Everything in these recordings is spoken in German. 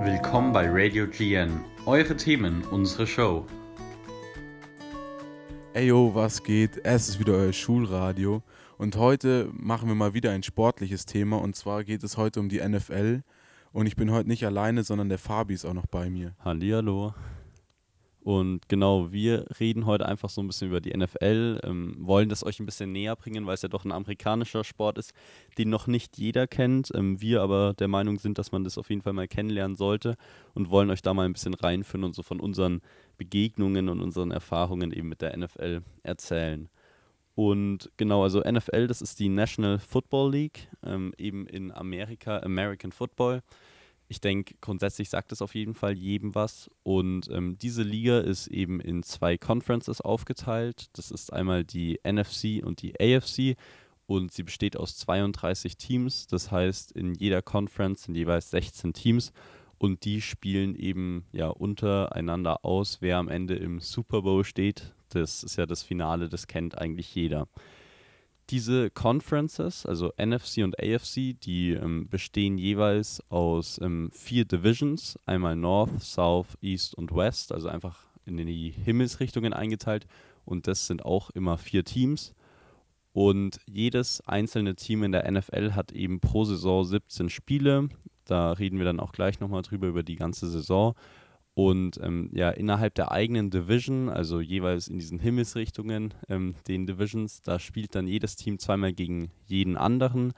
Willkommen bei Radio GN. Eure Themen, unsere Show. Ey yo, was geht? Es ist wieder euer Schulradio und heute machen wir mal wieder ein sportliches Thema und zwar geht es heute um die NFL und ich bin heute nicht alleine, sondern der Fabi ist auch noch bei mir. Hallihallo. Und genau, wir reden heute einfach so ein bisschen über die NFL, ähm, wollen das euch ein bisschen näher bringen, weil es ja doch ein amerikanischer Sport ist, den noch nicht jeder kennt. Ähm, wir aber der Meinung sind, dass man das auf jeden Fall mal kennenlernen sollte und wollen euch da mal ein bisschen reinführen und so von unseren Begegnungen und unseren Erfahrungen eben mit der NFL erzählen. Und genau, also NFL, das ist die National Football League, ähm, eben in Amerika, American Football ich denke, grundsätzlich sagt es auf jeden Fall jedem was. Und ähm, diese Liga ist eben in zwei Conferences aufgeteilt. Das ist einmal die NFC und die AFC. Und sie besteht aus 32 Teams. Das heißt, in jeder Conference sind jeweils 16 Teams. Und die spielen eben ja untereinander aus, wer am Ende im Super Bowl steht. Das ist ja das Finale, das kennt eigentlich jeder diese Conferences, also NFC und AFC, die ähm, bestehen jeweils aus ähm, vier Divisions, einmal North, South, East und West, also einfach in die Himmelsrichtungen eingeteilt. Und das sind auch immer vier Teams. Und jedes einzelne Team in der NFL hat eben pro Saison 17 Spiele. Da reden wir dann auch gleich nochmal drüber über die ganze Saison. Und ähm, ja, innerhalb der eigenen Division, also jeweils in diesen Himmelsrichtungen, ähm, den Divisions, da spielt dann jedes Team zweimal gegen jeden anderen.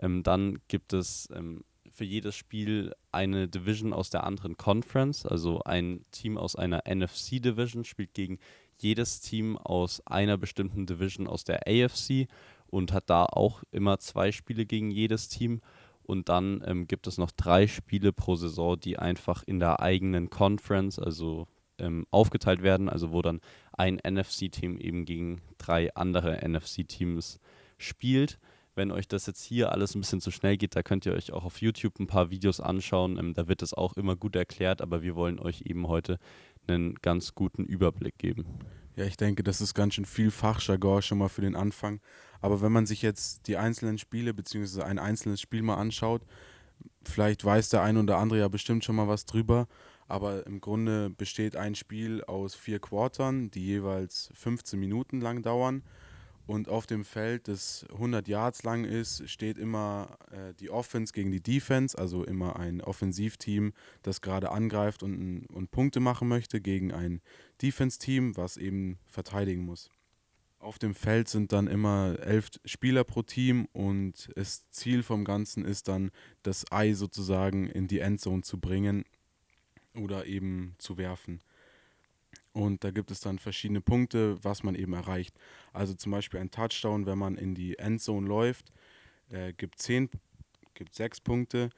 Ähm, dann gibt es ähm, für jedes Spiel eine Division aus der anderen Conference. Also ein Team aus einer NFC Division spielt gegen jedes Team aus einer bestimmten Division aus der AFC und hat da auch immer zwei Spiele gegen jedes Team. Und dann ähm, gibt es noch drei Spiele pro Saison, die einfach in der eigenen Conference, also ähm, aufgeteilt werden, also wo dann ein NFC-Team eben gegen drei andere NFC-Teams spielt. Wenn euch das jetzt hier alles ein bisschen zu schnell geht, da könnt ihr euch auch auf YouTube ein paar Videos anschauen. Ähm, da wird es auch immer gut erklärt, aber wir wollen euch eben heute einen ganz guten Überblick geben. Ja, ich denke, das ist ganz schön viel Fachjargon schon mal für den Anfang. Aber wenn man sich jetzt die einzelnen Spiele bzw. ein einzelnes Spiel mal anschaut, vielleicht weiß der eine oder andere ja bestimmt schon mal was drüber. Aber im Grunde besteht ein Spiel aus vier Quartern, die jeweils 15 Minuten lang dauern. Und auf dem Feld, das 100 Yards lang ist, steht immer äh, die Offense gegen die Defense, also immer ein Offensivteam, das gerade angreift und, und Punkte machen möchte, gegen ein Defense-Team, was eben verteidigen muss. Auf dem Feld sind dann immer elf Spieler pro Team und das Ziel vom Ganzen ist dann, das Ei sozusagen in die Endzone zu bringen oder eben zu werfen. Und da gibt es dann verschiedene Punkte, was man eben erreicht. Also zum Beispiel ein Touchdown, wenn man in die Endzone läuft, äh, gibt zehn, gibt sechs Punkte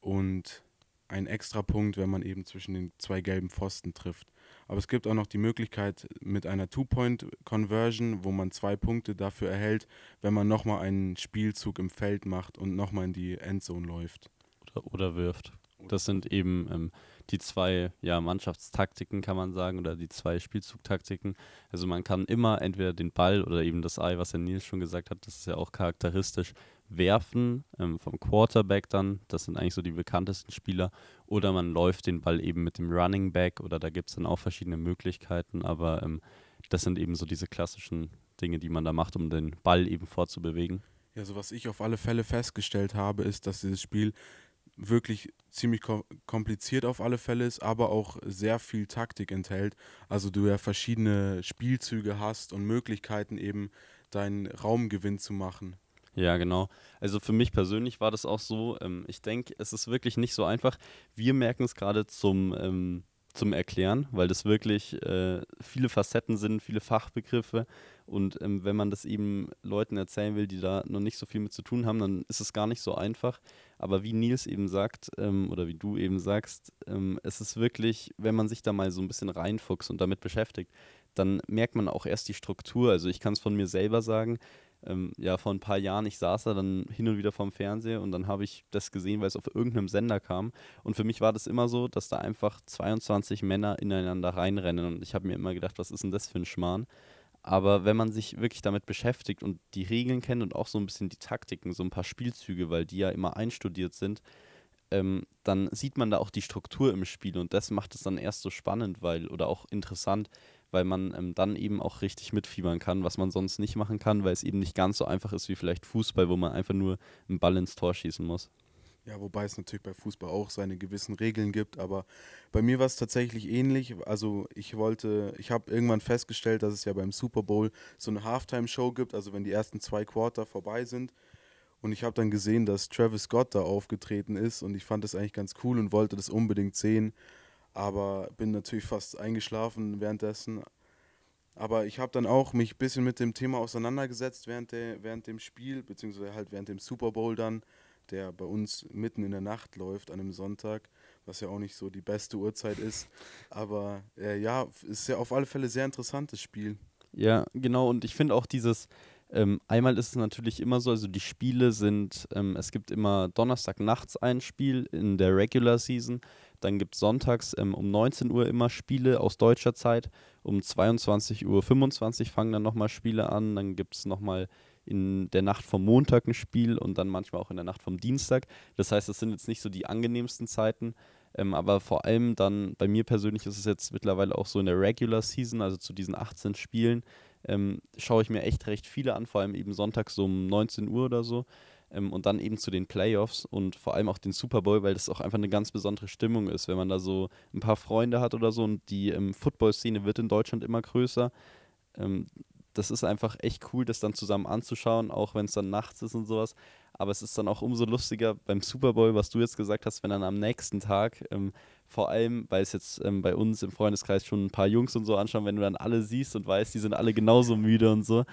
und ein extra Punkt, wenn man eben zwischen den zwei gelben Pfosten trifft. Aber es gibt auch noch die Möglichkeit mit einer Two-Point-Conversion, wo man zwei Punkte dafür erhält, wenn man nochmal einen Spielzug im Feld macht und nochmal in die Endzone läuft. Oder, oder wirft. Das sind eben ähm, die zwei ja, Mannschaftstaktiken, kann man sagen, oder die zwei Spielzugtaktiken. Also man kann immer entweder den Ball oder eben das Ei, was der Nils schon gesagt hat, das ist ja auch charakteristisch, werfen ähm, vom Quarterback dann, das sind eigentlich so die bekanntesten Spieler, oder man läuft den Ball eben mit dem Running Back oder da gibt es dann auch verschiedene Möglichkeiten, aber ähm, das sind eben so diese klassischen Dinge, die man da macht, um den Ball eben vorzubewegen. Ja, so was ich auf alle Fälle festgestellt habe, ist, dass dieses Spiel wirklich ziemlich kompliziert auf alle Fälle ist, aber auch sehr viel Taktik enthält. Also du ja verschiedene Spielzüge hast und Möglichkeiten eben deinen Raumgewinn zu machen. Ja, genau. Also für mich persönlich war das auch so. Ähm, ich denke, es ist wirklich nicht so einfach. Wir merken es gerade zum ähm, zum Erklären, weil das wirklich äh, viele Facetten sind, viele Fachbegriffe. Und ähm, wenn man das eben Leuten erzählen will, die da noch nicht so viel mit zu tun haben, dann ist es gar nicht so einfach. Aber wie Nils eben sagt, ähm, oder wie du eben sagst, ähm, es ist wirklich, wenn man sich da mal so ein bisschen reinfuchst und damit beschäftigt, dann merkt man auch erst die Struktur. Also ich kann es von mir selber sagen, ähm, ja, vor ein paar Jahren, ich saß da dann hin und wieder vorm Fernseher und dann habe ich das gesehen, weil es auf irgendeinem Sender kam. Und für mich war das immer so, dass da einfach 22 Männer ineinander reinrennen und ich habe mir immer gedacht, was ist denn das für ein Schmarrn? Aber wenn man sich wirklich damit beschäftigt und die Regeln kennt und auch so ein bisschen die Taktiken, so ein paar Spielzüge, weil die ja immer einstudiert sind, ähm, dann sieht man da auch die Struktur im Spiel und das macht es dann erst so spannend, weil oder auch interessant, weil man ähm, dann eben auch richtig mitfiebern kann, was man sonst nicht machen kann, weil es eben nicht ganz so einfach ist wie vielleicht Fußball, wo man einfach nur einen Ball ins Tor schießen muss. Ja, wobei es natürlich bei Fußball auch seine gewissen Regeln gibt, aber bei mir war es tatsächlich ähnlich. Also ich wollte, ich habe irgendwann festgestellt, dass es ja beim Super Bowl so eine Halftime-Show gibt, also wenn die ersten zwei Quarter vorbei sind. Und ich habe dann gesehen, dass Travis Scott da aufgetreten ist und ich fand das eigentlich ganz cool und wollte das unbedingt sehen, aber bin natürlich fast eingeschlafen währenddessen. Aber ich habe dann auch mich ein bisschen mit dem Thema auseinandergesetzt während, der, während dem Spiel, beziehungsweise halt während dem Super Bowl dann der bei uns mitten in der Nacht läuft an einem Sonntag, was ja auch nicht so die beste Uhrzeit ist. Aber äh, ja, ist ja auf alle Fälle sehr interessantes Spiel. Ja, genau. Und ich finde auch dieses, ähm, einmal ist es natürlich immer so, also die Spiele sind, ähm, es gibt immer Donnerstag nachts ein Spiel in der Regular Season, dann gibt es sonntags ähm, um 19 Uhr immer Spiele aus deutscher Zeit, um 22.25 Uhr fangen dann nochmal Spiele an, dann gibt es nochmal in der Nacht vom Montag ein Spiel und dann manchmal auch in der Nacht vom Dienstag. Das heißt, das sind jetzt nicht so die angenehmsten Zeiten. Ähm, aber vor allem dann, bei mir persönlich ist es jetzt mittlerweile auch so in der Regular Season, also zu diesen 18 Spielen, ähm, schaue ich mir echt recht viele an, vor allem eben sonntags so um 19 Uhr oder so. Ähm, und dann eben zu den Playoffs und vor allem auch den Super Bowl, weil das auch einfach eine ganz besondere Stimmung ist, wenn man da so ein paar Freunde hat oder so und die ähm, Football-Szene wird in Deutschland immer größer. Ähm, das ist einfach echt cool, das dann zusammen anzuschauen, auch wenn es dann nachts ist und sowas. Aber es ist dann auch umso lustiger beim Super Bowl, was du jetzt gesagt hast, wenn dann am nächsten Tag, ähm, vor allem, weil es jetzt ähm, bei uns im Freundeskreis schon ein paar Jungs und so anschauen, wenn du dann alle siehst und weißt, die sind alle genauso müde und so,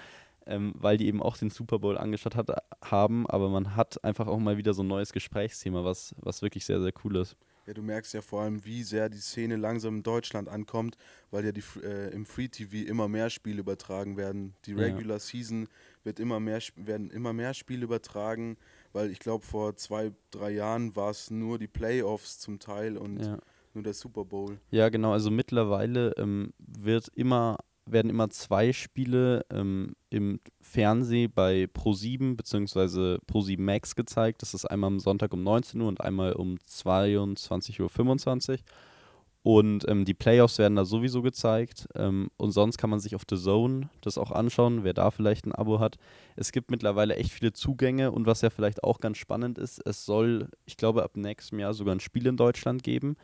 ähm, weil die eben auch den Super Bowl angeschaut hat, haben. Aber man hat einfach auch mal wieder so ein neues Gesprächsthema, was, was wirklich sehr, sehr cool ist. Ja, du merkst ja vor allem, wie sehr die Szene langsam in Deutschland ankommt, weil ja die, äh, im Free TV immer mehr Spiele übertragen werden. Die Regular ja. Season wird immer mehr, werden immer mehr Spiele übertragen, weil ich glaube, vor zwei, drei Jahren war es nur die Playoffs zum Teil und ja. nur der Super Bowl. Ja, genau. Also mittlerweile ähm, wird immer werden immer zwei Spiele ähm, im Fernsehen bei Pro7 bzw. Pro7 Max gezeigt. Das ist einmal am Sonntag um 19 Uhr und einmal um 22.25 Uhr. Und ähm, die Playoffs werden da sowieso gezeigt. Ähm, und sonst kann man sich auf The Zone das auch anschauen, wer da vielleicht ein Abo hat. Es gibt mittlerweile echt viele Zugänge und was ja vielleicht auch ganz spannend ist, es soll, ich glaube, ab nächstem Jahr sogar ein Spiel in Deutschland geben.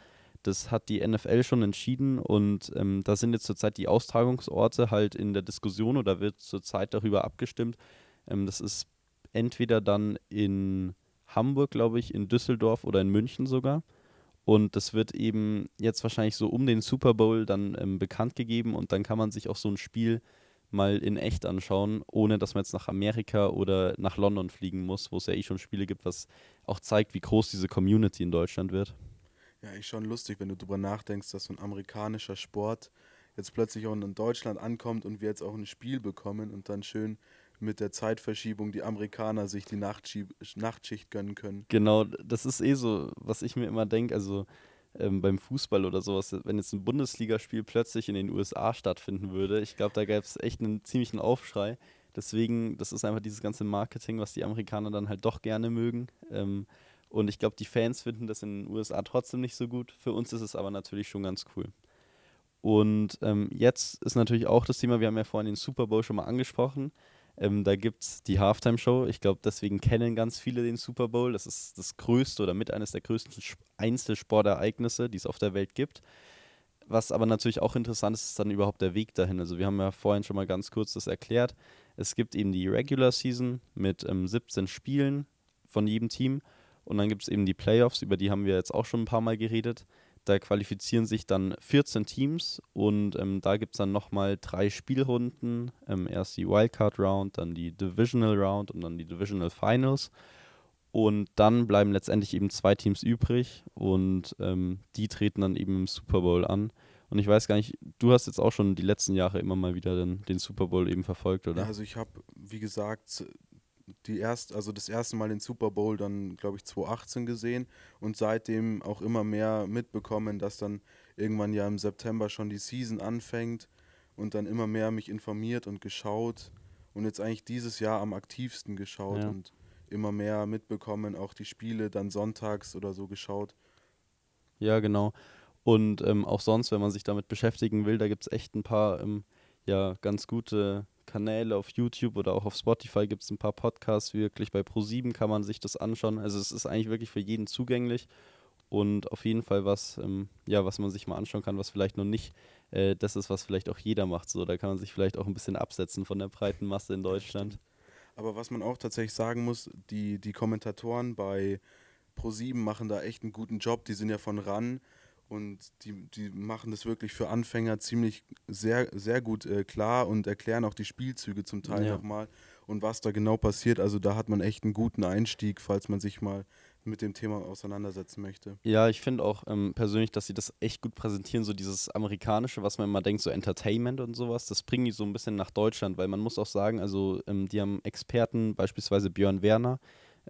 Das hat die NFL schon entschieden und ähm, da sind jetzt zurzeit die Austragungsorte halt in der Diskussion oder wird zurzeit darüber abgestimmt. Ähm, das ist entweder dann in Hamburg, glaube ich, in Düsseldorf oder in München sogar. Und das wird eben jetzt wahrscheinlich so um den Super Bowl dann ähm, bekannt gegeben und dann kann man sich auch so ein Spiel mal in echt anschauen, ohne dass man jetzt nach Amerika oder nach London fliegen muss, wo es ja eh schon Spiele gibt, was auch zeigt, wie groß diese Community in Deutschland wird. Ja, ich schon lustig, wenn du darüber nachdenkst, dass so ein amerikanischer Sport jetzt plötzlich auch in Deutschland ankommt und wir jetzt auch ein Spiel bekommen und dann schön mit der Zeitverschiebung die Amerikaner sich die Nachtschicht gönnen können. Genau, das ist eh so, was ich mir immer denke, also ähm, beim Fußball oder sowas, wenn jetzt ein Bundesligaspiel plötzlich in den USA stattfinden würde, ich glaube, da gäbe es echt einen ziemlichen Aufschrei. Deswegen, das ist einfach dieses ganze Marketing, was die Amerikaner dann halt doch gerne mögen. Ähm, und ich glaube, die Fans finden das in den USA trotzdem nicht so gut. Für uns ist es aber natürlich schon ganz cool. Und ähm, jetzt ist natürlich auch das Thema, wir haben ja vorhin den Super Bowl schon mal angesprochen. Ähm, da gibt es die Halftime-Show. Ich glaube, deswegen kennen ganz viele den Super Bowl. Das ist das größte oder mit eines der größten Einzelsportereignisse, die es auf der Welt gibt. Was aber natürlich auch interessant ist, ist dann überhaupt der Weg dahin. Also wir haben ja vorhin schon mal ganz kurz das erklärt. Es gibt eben die Regular Season mit ähm, 17 Spielen von jedem Team und dann gibt es eben die Playoffs, über die haben wir jetzt auch schon ein paar Mal geredet. Da qualifizieren sich dann 14 Teams und ähm, da gibt es dann nochmal drei Spielrunden. Ähm, erst die Wildcard Round, dann die Divisional Round und dann die Divisional Finals. Und dann bleiben letztendlich eben zwei Teams übrig und ähm, die treten dann eben im Super Bowl an. Und ich weiß gar nicht, du hast jetzt auch schon die letzten Jahre immer mal wieder den, den Super Bowl eben verfolgt, oder? Ja, also ich habe, wie gesagt, die erst, also das erste Mal den Super Bowl dann, glaube ich, 2018 gesehen und seitdem auch immer mehr mitbekommen, dass dann irgendwann ja im September schon die Season anfängt und dann immer mehr mich informiert und geschaut und jetzt eigentlich dieses Jahr am aktivsten geschaut Ja. und immer mehr mitbekommen, auch die Spiele dann sonntags oder so geschaut. Ja, genau. Und ähm, auch sonst, wenn man sich damit beschäftigen will, da gibt es echt ein paar ähm, ja, ganz gute Kanäle auf YouTube oder auch auf Spotify gibt es ein paar Podcasts, wirklich bei Pro7 kann man sich das anschauen. Also es ist eigentlich wirklich für jeden zugänglich und auf jeden Fall was, ähm, ja, was man sich mal anschauen kann, was vielleicht noch nicht äh, das ist, was vielleicht auch jeder macht. So, da kann man sich vielleicht auch ein bisschen absetzen von der breiten Masse in Deutschland. Aber was man auch tatsächlich sagen muss, die, die Kommentatoren bei Pro7 machen da echt einen guten Job. Die sind ja von RAN und die, die machen das wirklich für Anfänger ziemlich sehr, sehr gut äh, klar und erklären auch die Spielzüge zum Teil Ja. nochmal und was da genau passiert. Also da hat man echt einen guten Einstieg, falls man sich mal mit dem Thema auseinandersetzen möchte. Ja, ich finde auch ähm, persönlich, dass sie das echt gut präsentieren, so dieses amerikanische, was man immer denkt, so Entertainment und sowas, das bringen die so ein bisschen nach Deutschland, weil man muss auch sagen, also ähm, die haben Experten, beispielsweise Björn Werner,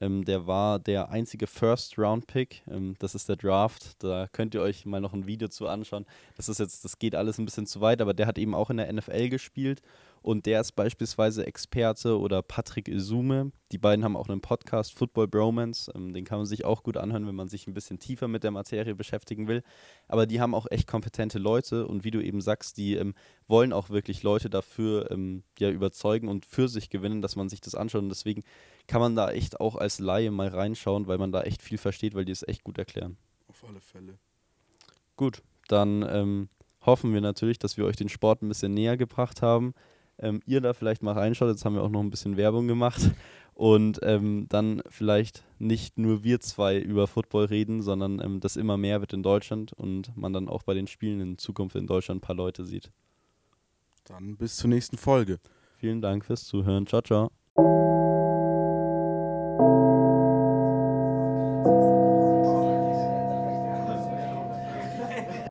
ähm, der war der einzige First-Round-Pick, ähm, das ist der Draft, da könnt ihr euch mal noch ein Video zu anschauen. Das ist jetzt, das geht alles ein bisschen zu weit, aber der hat eben auch in der NFL gespielt und der ist beispielsweise Experte oder Patrick Isume. Die beiden haben auch einen Podcast, Football Bromance. Ähm, den kann man sich auch gut anhören, wenn man sich ein bisschen tiefer mit der Materie beschäftigen will. Aber die haben auch echt kompetente Leute und wie du eben sagst, die ähm, wollen auch wirklich Leute dafür ähm, ja, überzeugen und für sich gewinnen, dass man sich das anschaut. Und deswegen kann man da echt auch als Laie mal reinschauen, weil man da echt viel versteht, weil die es echt gut erklären. Auf alle Fälle. Gut, dann ähm, hoffen wir natürlich, dass wir euch den Sport ein bisschen näher gebracht haben. Ähm, ihr da vielleicht mal reinschaut, jetzt haben wir auch noch ein bisschen Werbung gemacht. Und ähm, dann vielleicht nicht nur wir zwei über Football reden, sondern ähm, das immer mehr wird in Deutschland und man dann auch bei den Spielen in Zukunft in Deutschland ein paar Leute sieht. Dann bis zur nächsten Folge. Vielen Dank fürs Zuhören. Ciao, ciao.